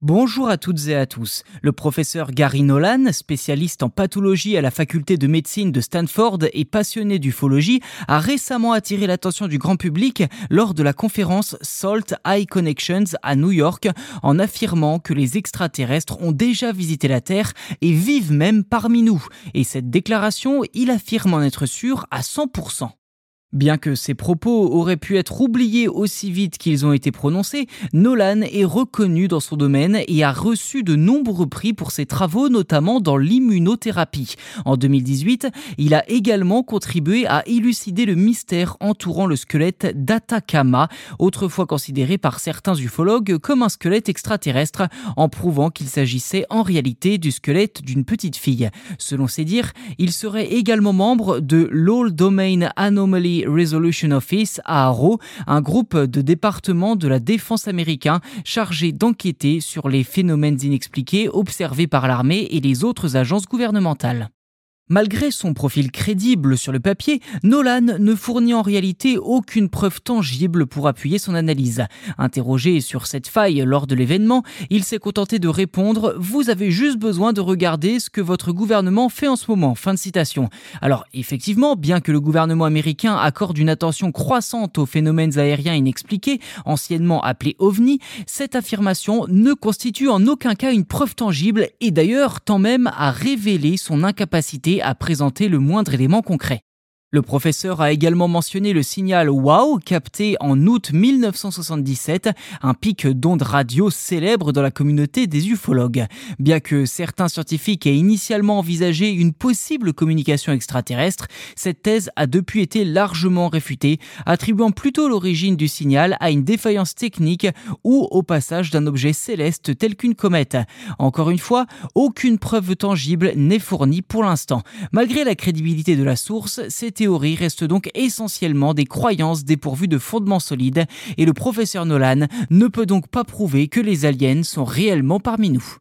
Bonjour à toutes et à tous. Le professeur Gary Nolan, spécialiste en pathologie à la faculté de médecine de Stanford et passionné d'ufologie, a récemment attiré l'attention du grand public lors de la conférence Salt Eye Connections à New York en affirmant que les extraterrestres ont déjà visité la Terre et vivent même parmi nous. Et cette déclaration, il affirme en être sûr à 100%. Bien que ses propos auraient pu être oubliés aussi vite qu'ils ont été prononcés, Nolan est reconnu dans son domaine et a reçu de nombreux prix pour ses travaux, notamment dans l'immunothérapie. En 2018, il a également contribué à élucider le mystère entourant le squelette d'Atacama, autrefois considéré par certains ufologues comme un squelette extraterrestre, en prouvant qu'il s'agissait en réalité du squelette d'une petite fille. Selon ses dires, il serait également membre de l'All Domain Anomaly Resolution Office à un groupe de département de la défense américain chargé d'enquêter sur les phénomènes inexpliqués observés par l'armée et les autres agences gouvernementales. Malgré son profil crédible sur le papier, Nolan ne fournit en réalité aucune preuve tangible pour appuyer son analyse. Interrogé sur cette faille lors de l'événement, il s'est contenté de répondre Vous avez juste besoin de regarder ce que votre gouvernement fait en ce moment. Fin de citation. Alors, effectivement, bien que le gouvernement américain accorde une attention croissante aux phénomènes aériens inexpliqués, anciennement appelés ovnis, cette affirmation ne constitue en aucun cas une preuve tangible et d'ailleurs tend même à révéler son incapacité à présenter le moindre élément concret. Le professeur a également mentionné le signal WOW capté en août 1977, un pic d'ondes radio célèbre dans la communauté des ufologues. Bien que certains scientifiques aient initialement envisagé une possible communication extraterrestre, cette thèse a depuis été largement réfutée, attribuant plutôt l'origine du signal à une défaillance technique ou au passage d'un objet céleste tel qu'une comète. Encore une fois, aucune preuve tangible n'est fournie pour l'instant. Malgré la crédibilité de la source, c'est théories restent donc essentiellement des croyances dépourvues de fondements solides et le professeur Nolan ne peut donc pas prouver que les aliens sont réellement parmi nous.